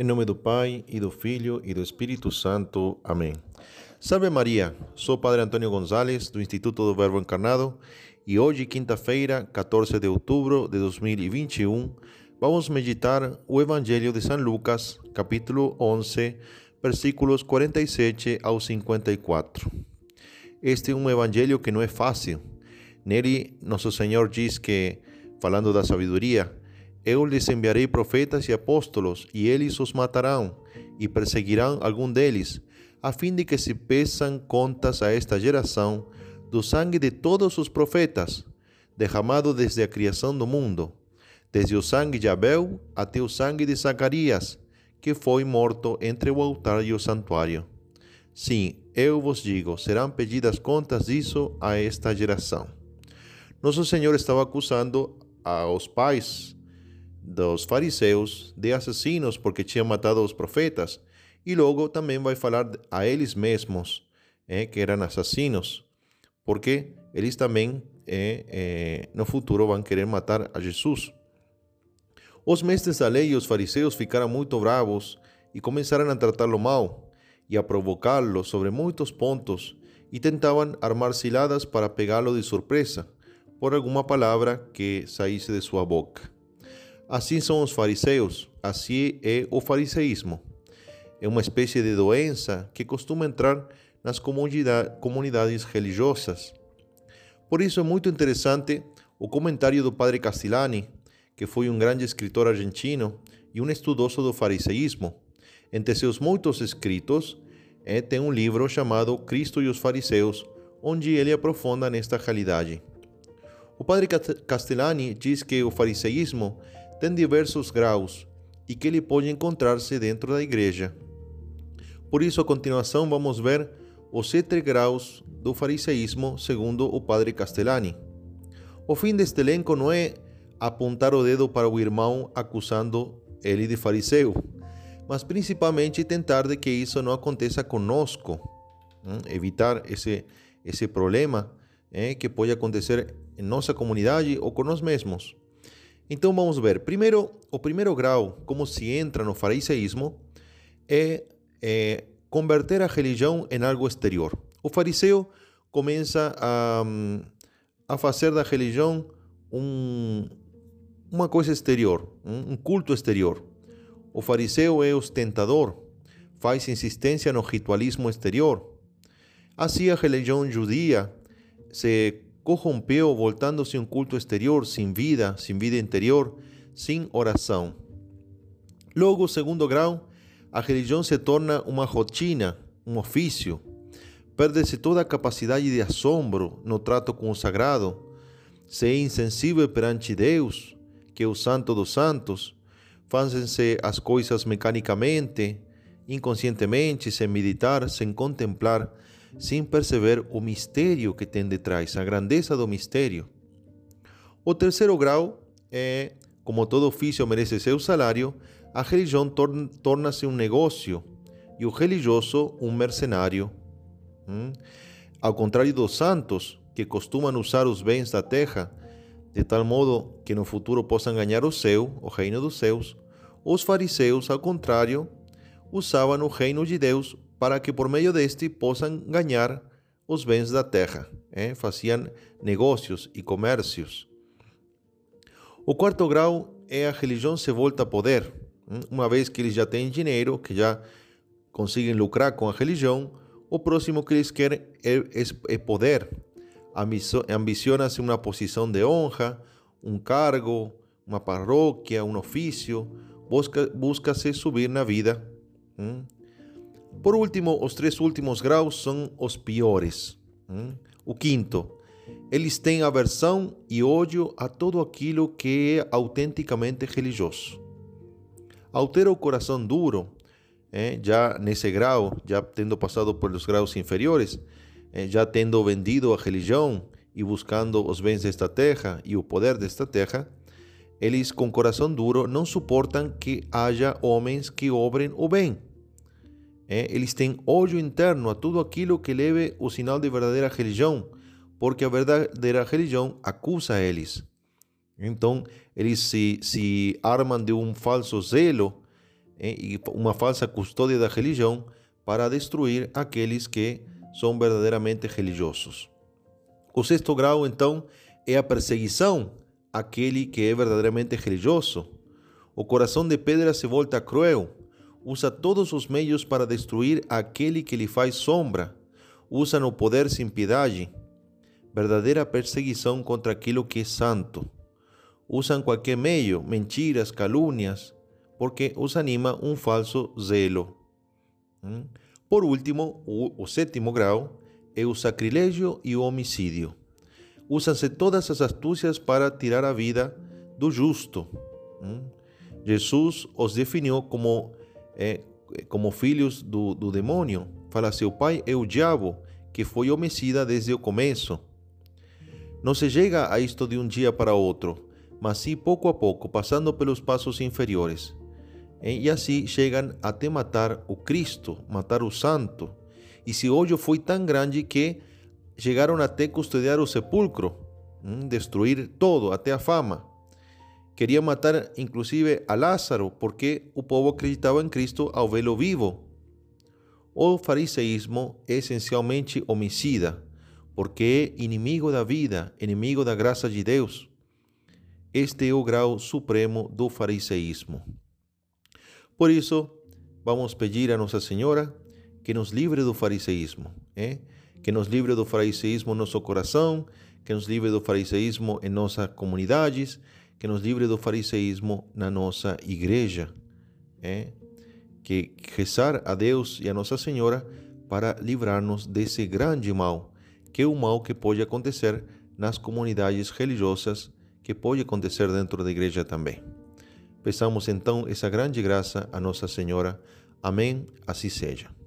Em nome do Pai, e do Filho e do Espírito Santo. Amém. Salve Maria, sou Padre Antônio Gonzalez, do Instituto do Verbo Encarnado, e hoje, quinta-feira, 14 de outubro de 2021, vamos meditar o Evangelho de São Lucas, capítulo 11, versículos 47 ao 54. Este é um evangelho que não é fácil. Nele, nosso Senhor diz que, falando da sabedoria, eu lhes enviarei profetas e apóstolos, e eles os matarão, e perseguirão algum deles, a fim de que se peçam contas a esta geração do sangue de todos os profetas, derramado desde a criação do mundo, desde o sangue de Abel até o sangue de Zacarias, que foi morto entre o altar e o santuário. Sim, eu vos digo, serão pedidas contas disso a esta geração. Nosso Senhor estava acusando aos pais dos fariseus de assassinos porque tinham matado os profetas, e logo também vai falar a eles mesmos é, que eram assassinos, porque eles também é, é, no futuro vão querer matar a Jesus. Os mestres da lei e os fariseus ficaram muito bravos e começaram a tratá-lo mal e a provocá-lo sobre muitos pontos e tentavam armar ciladas para pegá-lo de surpresa por alguma palavra que saísse de sua boca. Assim são os fariseus, assim é o fariseísmo. É uma espécie de doença que costuma entrar nas comunidades religiosas. Por isso é muito interessante o comentário do padre Castellani, que foi um grande escritor argentino e um estudoso do fariseísmo. Entre seus muitos escritos, é, tem um livro chamado Cristo e os Fariseus, onde ele aprofunda nesta realidade. O padre Castellani diz que o fariseísmo tem diversos graus e que ele pode encontrar-se dentro da igreja. Por isso, a continuação, vamos ver os sete graus do fariseísmo segundo o padre Castellani. O fim deste elenco não é apontar o dedo para o irmão acusando ele de fariseu, mas principalmente tentar de que isso não aconteça conosco, hein? evitar esse, esse problema hein, que pode acontecer em nossa comunidade ou com nós mesmos. Então vamos ver. Primeiro, o primeiro grau, como se entra no fariseísmo, é, é converter a religião em algo exterior. O fariseu começa a, a fazer da religião um, uma coisa exterior, um culto exterior. O fariseu é ostentador, faz insistência no ritualismo exterior. Assim, a religião judia se corrompeu, voltando-se um culto exterior, sem vida, sem vida interior, sem oração. Logo, segundo grau, a religião se torna uma rotina, um ofício. Perde-se toda a capacidade de assombro no trato com o sagrado. Se é insensível perante Deus, que é o Santo dos Santos, fazem-se as coisas mecanicamente, inconscientemente, sem meditar, sem contemplar sem perceber o mistério que tem detrás, a grandeza do mistério. O terceiro grau é, como todo ofício merece seu salário, a religião torna-se um negócio e o religioso um mercenário. Hum? Ao contrário dos santos, que costumam usar os bens da terra de tal modo que no futuro possam ganhar o céu, o reino dos céus, os fariseus, ao contrário, usavam o reino de Deus para que por meio deste possam ganhar os bens da terra. Eh? Faziam negócios e comércios. O quarto grau é a religião se volta a poder. Uma vez que eles já têm dinheiro, que já conseguem lucrar com a religião, o próximo que eles querem é, é poder. Ambiciona-se uma posição de honra, um cargo, uma paróquia, um ofício. Busca-se busca subir na vida. Por último, os três últimos graus são os piores. O quinto, eles têm aversão e ódio a todo aquilo que é autenticamente religioso. Ao ter o coração duro, eh, já nesse grau, já tendo passado pelos graus inferiores, eh, já tendo vendido a religião e buscando os bens desta terra e o poder desta terra, eles com coração duro não suportam que haja homens que obrem o bem é, eles têm ódio interno a tudo aquilo que leve o sinal de verdadeira religião, porque a verdadeira religião acusa eles. Então, eles se, se armam de um falso zelo eh, e uma falsa custódia da religião para destruir aqueles que são verdadeiramente religiosos. O sexto grau, então, é a perseguição àquele que é verdadeiramente religioso. O coração de pedra se volta cruel, usa todos os meios para destruir aquele que lhe faz sombra, usa no poder sem piedade, verdadeira perseguição contra aquilo que é santo. Usam qualquer meio, mentiras, calúnias, porque os anima um falso zelo. Hum? Por último, o, o sétimo grau é o sacrilégio e o homicídio. Usam-se todas as astúcias para tirar a vida do justo. Hum? Jesus os definiu como, é, como filhos do, do demônio. Fala, seu pai é o diabo, que foi homicida desde o começo. Não se chega a isto de um dia para outro, mas sim pouco a pouco, passando pelos passos inferiores. E assim chegam até matar o Cristo, matar o Santo. E se ódio foi tão grande que chegaram até custodiar o sepulcro, destruir todo, até a fama. Queria matar inclusive a Lázaro, porque o povo acreditava em Cristo ao vê-lo vivo. O fariseísmo é essencialmente homicida, porque é inimigo da vida, inimigo da graça de Deus. Este é o grau supremo do fariseísmo. Por isso, vamos pedir a Nossa Senhora que nos livre do fariseísmo, eh? que nos livre do fariseísmo em nosso coração, que nos livre do fariseísmo em nossas comunidades, que nos livre do fariseísmo na nossa igreja. Eh? Que rezar a Deus e a Nossa Senhora para livrar-nos desse grande mal, que é o mal que pode acontecer nas comunidades religiosas, que pode acontecer dentro da igreja também. Peçamos então essa grande graça a Nossa Senhora. Amém. Assim seja.